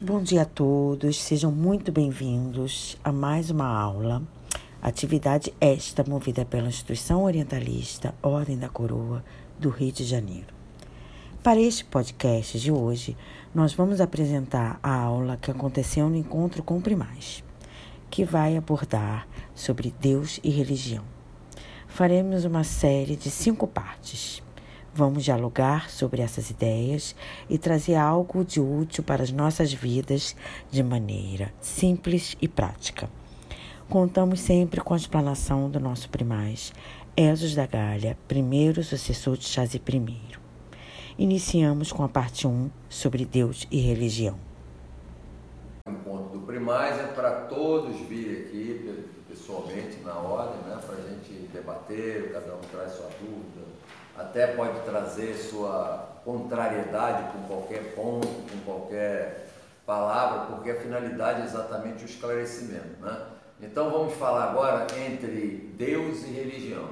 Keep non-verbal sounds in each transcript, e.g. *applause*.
Bom dia a todos, sejam muito bem-vindos a mais uma aula. Atividade esta movida pela Instituição Orientalista Ordem da Coroa do Rio de Janeiro. Para este podcast de hoje, nós vamos apresentar a aula que aconteceu no encontro com primais, que vai abordar sobre Deus e religião. Faremos uma série de cinco partes. Vamos dialogar sobre essas ideias e trazer algo de útil para as nossas vidas de maneira simples e prática. Contamos sempre com a explanação do nosso primaz, Esos da Galha, primeiro sucessor de Chazi I. Iniciamos com a parte 1 sobre Deus e religião. O encontro do primaz é para todos vir aqui pessoalmente na ordem, né, para a gente debater, cada um traz sua dúvida, até pode trazer sua contrariedade com qualquer ponto, com qualquer palavra, porque a finalidade é exatamente o esclarecimento. Né? Então vamos falar agora entre Deus e religião.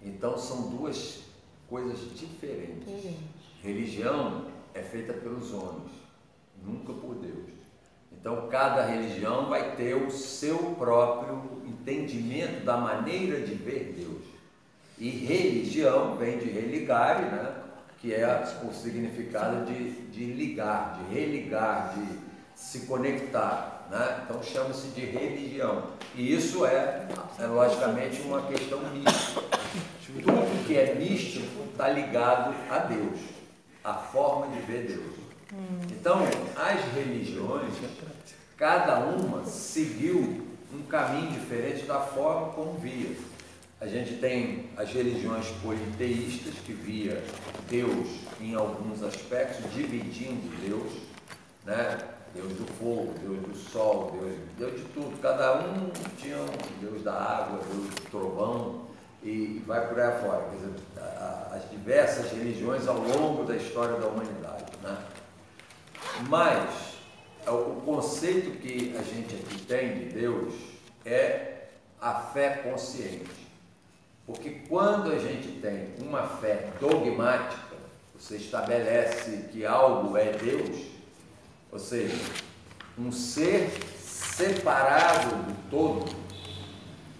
Então são duas coisas diferentes. Religião é feita pelos homens, nunca por Deus. Então cada religião vai ter o seu próprio entendimento da maneira de ver Deus. E religião vem de religare, né? que é o significado de, de ligar, de religar, de se conectar. Né? Então chama-se de religião. E isso é, é logicamente uma questão mística. Tudo que é místico está ligado a Deus, a forma de ver Deus. Então, as religiões, cada uma seguiu um caminho diferente da forma como via. A gente tem as religiões politeístas, que via Deus em alguns aspectos, dividindo Deus, né? Deus do fogo, Deus do sol, Deus, Deus de tudo. Cada um tinha um Deus da água, Deus do trovão, e vai por aí fora. Quer dizer, as diversas religiões ao longo da história da humanidade. Né? Mas o conceito que a gente aqui tem de Deus é a fé consciente. Porque quando a gente tem uma fé dogmática, você estabelece que algo é Deus, ou seja, um ser separado do todo,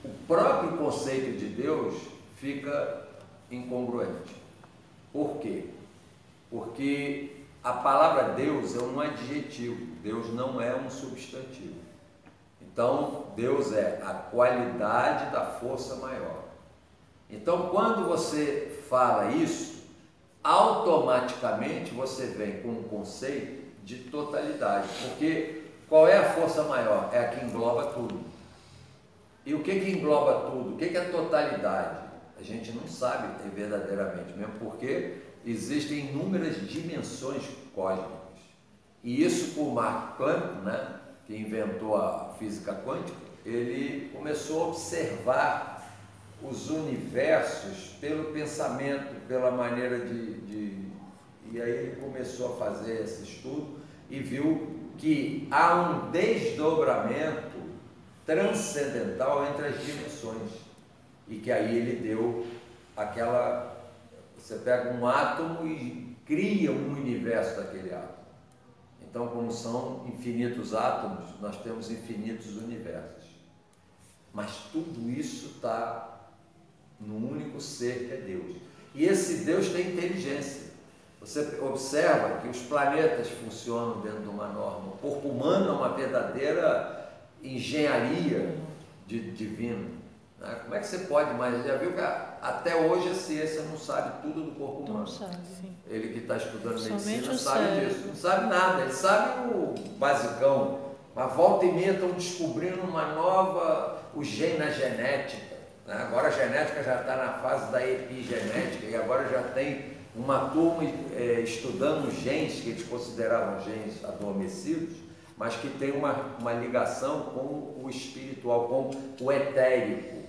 o próprio conceito de Deus fica incongruente. Por quê? Porque a palavra Deus é um adjetivo, Deus não é um substantivo. Então, Deus é a qualidade da força maior. Então, quando você fala isso, automaticamente você vem com um conceito de totalidade, porque qual é a força maior? É a que engloba tudo. E o que, que engloba tudo? O que, que é totalidade? A gente não sabe verdadeiramente, mesmo porque existem inúmeras dimensões cósmicas. E isso por Mark Planck, né, que inventou a física quântica, ele começou a observar os universos pelo pensamento, pela maneira de, de, E aí ele começou a fazer esse estudo e viu que há um desdobramento transcendental entre as dimensões. E que aí ele deu aquela. Você pega um átomo e cria um universo daquele átomo. Então, como são infinitos átomos, nós temos infinitos universos. Mas tudo isso está ser que é Deus. E esse Deus tem inteligência. Você observa que os planetas funcionam dentro de uma norma. O corpo humano é uma verdadeira engenharia de, divina. Né? Como é que você pode mais? Já viu que até hoje a ciência não sabe tudo do corpo humano. Não sabe, sim. Ele que está estudando Somente medicina sabe cérebro. disso. Não sabe nada, ele sabe o basicão. Mas volta e meia estão descobrindo uma nova, o gene na genética né? Agora a genética já está na fase da epigenética e agora já tem uma turma é, estudando genes que eles consideravam genes adormecidos, mas que tem uma, uma ligação com o espiritual, com o etérico.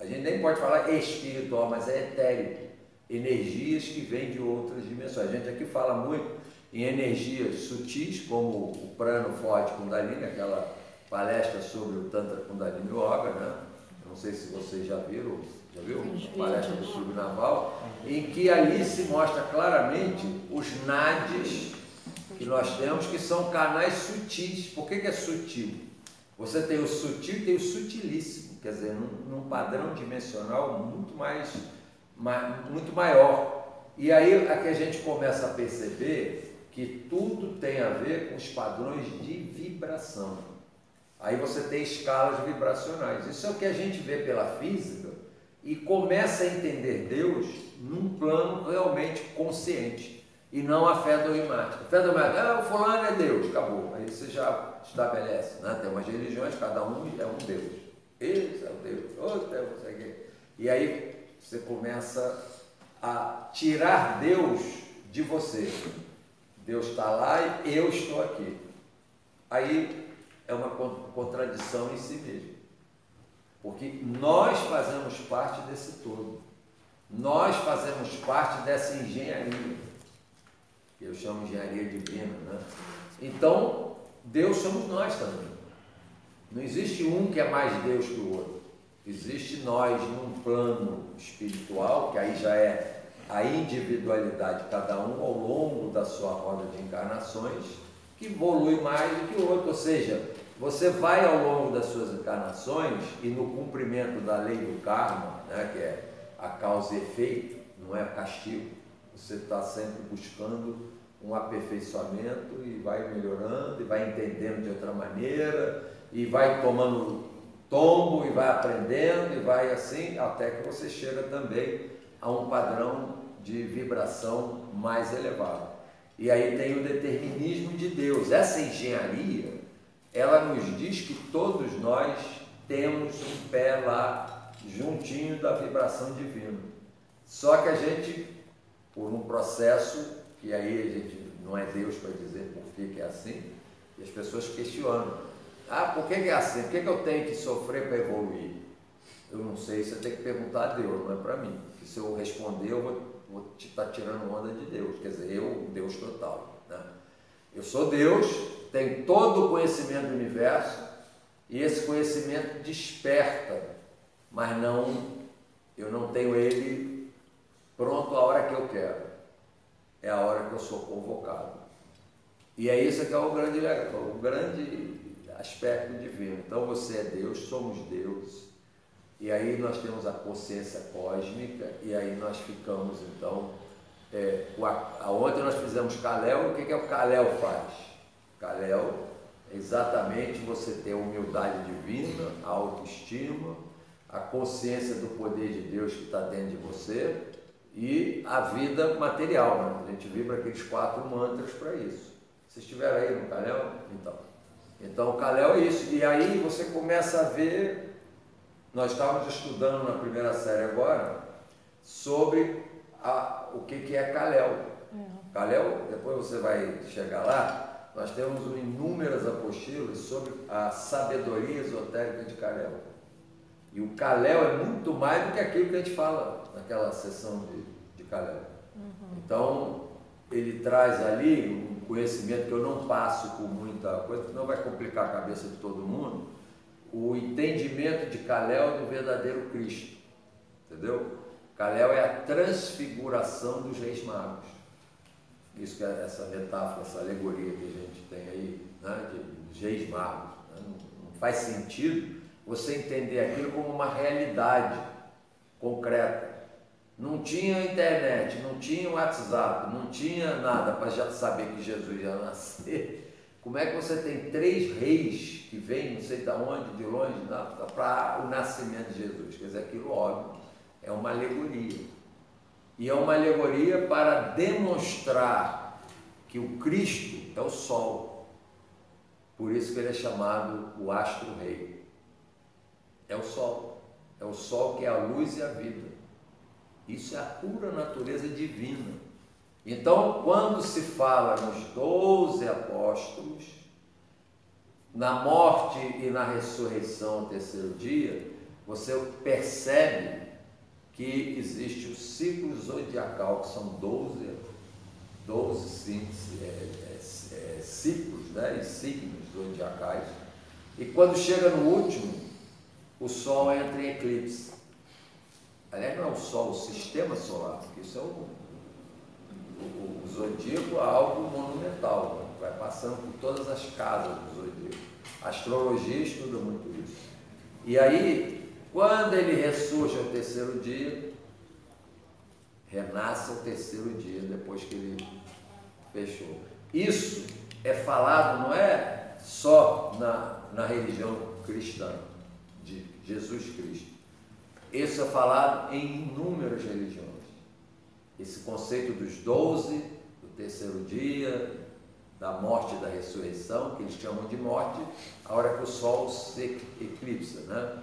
A gente nem pode falar espiritual, mas é etérico. Energias que vêm de outras dimensões. A gente aqui fala muito em energias sutis, como o prano forte Kundalini, aquela palestra sobre o Tantra Kundalini Yoga, né? Não sei se vocês já viram, já viu? A palestra do Clube Naval, em que ali se mostra claramente os nadis que nós temos, que são canais sutis. Por que, que é sutil? Você tem o sutil e tem o sutilíssimo, quer dizer, num, num padrão dimensional muito mais, mais, muito maior. E aí é que a gente começa a perceber que tudo tem a ver com os padrões de vibração. Aí você tem escalas vibracionais. Isso é o que a gente vê pela física e começa a entender Deus num plano realmente consciente e não a fé dogmática. Fé dogmática, ah, o fulano é Deus, acabou. Aí você já estabelece, né? Tem umas religiões, cada um é um Deus. Esse é o Deus, outro é o sei E aí você começa a tirar Deus de você. Deus está lá e eu estou aqui. Aí é uma contradição em si mesmo. Porque nós fazemos parte desse todo. Nós fazemos parte dessa engenharia. Eu chamo engenharia divina. Né? Então, Deus somos nós também. Não existe um que é mais Deus que o outro. Existe nós num plano espiritual, que aí já é a individualidade de cada um ao longo da sua roda de encarnações, que evolui mais do que o outro. Ou seja, você vai ao longo das suas encarnações e no cumprimento da lei do karma, né, que é a causa e efeito, não é castigo, você está sempre buscando um aperfeiçoamento e vai melhorando, e vai entendendo de outra maneira, e vai tomando tombo, e vai aprendendo, e vai assim, até que você chega também a um padrão de vibração mais elevado. E aí tem o determinismo de Deus. Essa engenharia, ela nos diz que todos nós temos um pé lá juntinho da vibração divina. Só que a gente, por um processo que aí a gente não é Deus para dizer por que, é assim, e as pessoas questionam. Ah, por que, que é assim? Por que, que eu tenho que sofrer para evoluir? Eu não sei, você tem que perguntar a Deus, não é para mim. Porque se eu responder, eu vou, vou te estar tá tirando onda de Deus. Quer dizer, eu, Deus total. Né? Eu sou Deus, tenho todo o conhecimento do universo, e esse conhecimento desperta, mas não, eu não tenho ele pronto a hora que eu quero é a hora que eu sou convocado. E é isso que é o grande, o grande aspecto divino. Então você é Deus, somos Deus. E aí nós temos a consciência cósmica, e aí nós ficamos então. É, ontem nós fizemos Kalel, o que, que é o Kalel faz? Kalel é exatamente você ter a humildade divina, a autoestima, a consciência do poder de Deus que está dentro de você, e a vida material. Né? A gente vibra aqueles quatro mantras para isso. Vocês estiveram aí no Kalel? Então. Então o Kalel é isso. E aí você começa a ver. Nós estávamos estudando na primeira série agora sobre a, o que, que é Kalel. É. Kalel, depois você vai chegar lá, nós temos inúmeras apostilas sobre a sabedoria esotérica de Kalel. E o Kalel é muito mais do que aquilo que a gente fala naquela sessão de, de Kalel. Uhum. Então, ele traz ali um conhecimento que eu não passo por muita coisa, não vai complicar a cabeça de todo mundo, o entendimento de Kalel do verdadeiro Cristo. Entendeu? Kalel é a transfiguração dos reis magos. Isso que é essa metáfora, essa alegoria que a gente tem aí, né, de reis magos. Né? Não, faz sentido você entender aquilo como uma realidade concreta. Não tinha internet, não tinha WhatsApp, não tinha nada para já saber que Jesus ia *laughs* nascer. Como é que você tem três reis que vêm, não sei de onde, de longe, para o nascimento de Jesus? Quer dizer, aquilo óbvio, é uma alegoria. E é uma alegoria para demonstrar que o Cristo é o Sol. Por isso que ele é chamado o astro-rei. É o Sol. É o Sol que é a luz e a vida. Isso é a pura natureza divina. Então, quando se fala nos doze apóstolos, na morte e na ressurreição ao terceiro dia, você percebe que existe o ciclo zodiacal, que são 12, 12 sim, é, é, ciclos né, e signos zodiacais. E quando chega no último, o Sol entra em eclipse. Aliás, não é o Sol, o sistema solar, porque isso é o, o, zodíaco é algo monumental. Né? vai passando por todas as casas do zodíaco. A astrologia estuda muito isso. E aí, quando ele ressurge ao terceiro dia, renasce ao terceiro dia, depois que ele fechou. Isso é falado, não é só na, na religião cristã, de Jesus Cristo. Isso é falado em inúmeras religiões. Esse conceito dos doze, do terceiro dia, da morte e da ressurreição, que eles chamam de morte, a hora que o sol se eclipsa, né?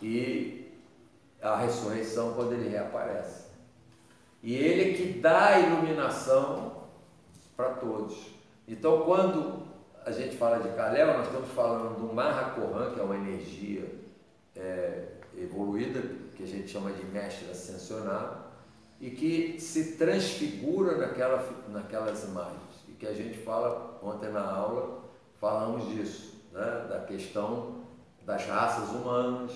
E a ressurreição quando ele reaparece. E ele é que dá a iluminação para todos. Então, quando a gente fala de Kalel, nós estamos falando do Mahakohan, que é uma energia é, evoluída, que a gente chama de mestre ascensionado, e que se transfigura naquela, naquelas imagens. E que a gente fala, ontem na aula, falamos disso, né? da questão das raças humanas,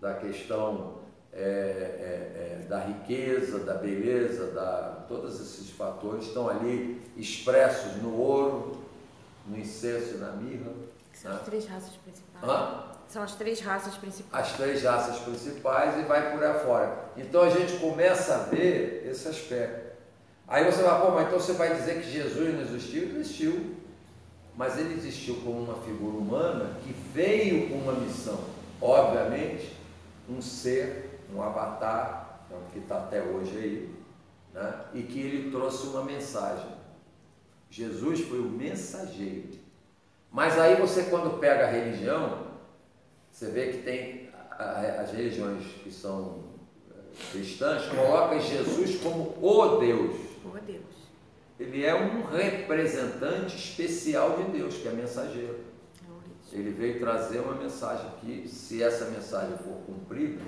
da questão é, é, é, da riqueza, da beleza, da, todos esses fatores estão ali expressos no ouro, no incenso e na mirra. São né? as três raças principais. Hã? São as três raças principais. As três raças principais e vai por aí fora. Então a gente começa a ver esse aspecto. Aí você vai, pô, mas então você vai dizer que Jesus não existiu? Ele existiu. Mas ele existiu como uma figura humana que veio com uma missão. Obviamente, um ser, um avatar, que está até hoje aí, né? e que ele trouxe uma mensagem. Jesus foi o mensageiro. Mas aí você, quando pega a religião, você vê que tem as religiões que são eh, cristãs, colocam Jesus como o Deus. O Deus. Ele é um representante especial de Deus, que é mensageiro. Ele veio trazer uma mensagem que, se essa mensagem for cumprida,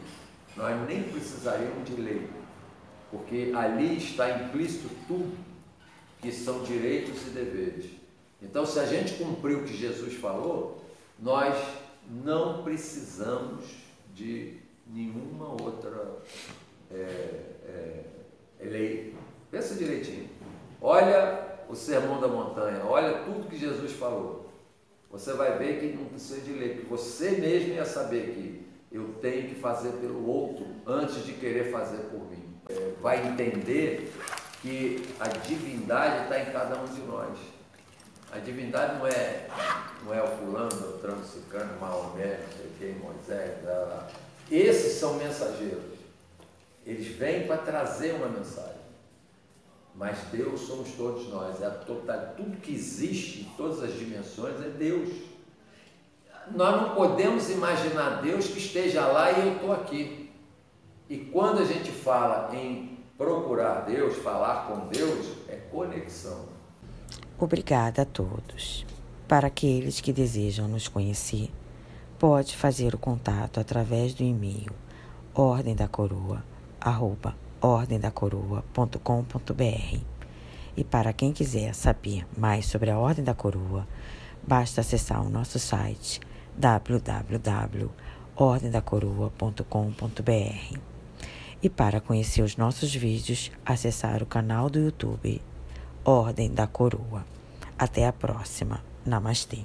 nós nem precisaríamos de lei, porque ali está implícito tudo que são direitos e deveres. Então, se a gente cumprir o que Jesus falou, nós não precisamos de nenhuma outra é, é, lei. Pensa direitinho. Olha o sermão da montanha, olha tudo que Jesus falou. Você vai ver que não precisa de lei, porque você mesmo ia saber que eu tenho que fazer pelo outro antes de querer fazer por mim. É, vai entender que a divindade está em cada um de nós. A divindade não é, não é o fulano, o transicano, Maomé, não sei quem, Moisés. Esses são mensageiros. Eles vêm para trazer uma mensagem. Mas Deus somos todos nós. É a total, tudo que existe em todas as dimensões é Deus. Nós não podemos imaginar Deus que esteja lá e eu estou aqui. E quando a gente fala em procurar Deus, falar com Deus, é conexão. Obrigada a todos. Para aqueles que desejam nos conhecer, pode fazer o contato através do e-mail ordem da coroa arroba ordemdacoroa.com.br. E para quem quiser saber mais sobre a Ordem da Coroa, basta acessar o nosso site www.ordemdacoroa.com.br. E para conhecer os nossos vídeos, acessar o canal do YouTube Ordem da Coroa. Até a próxima. Namastê.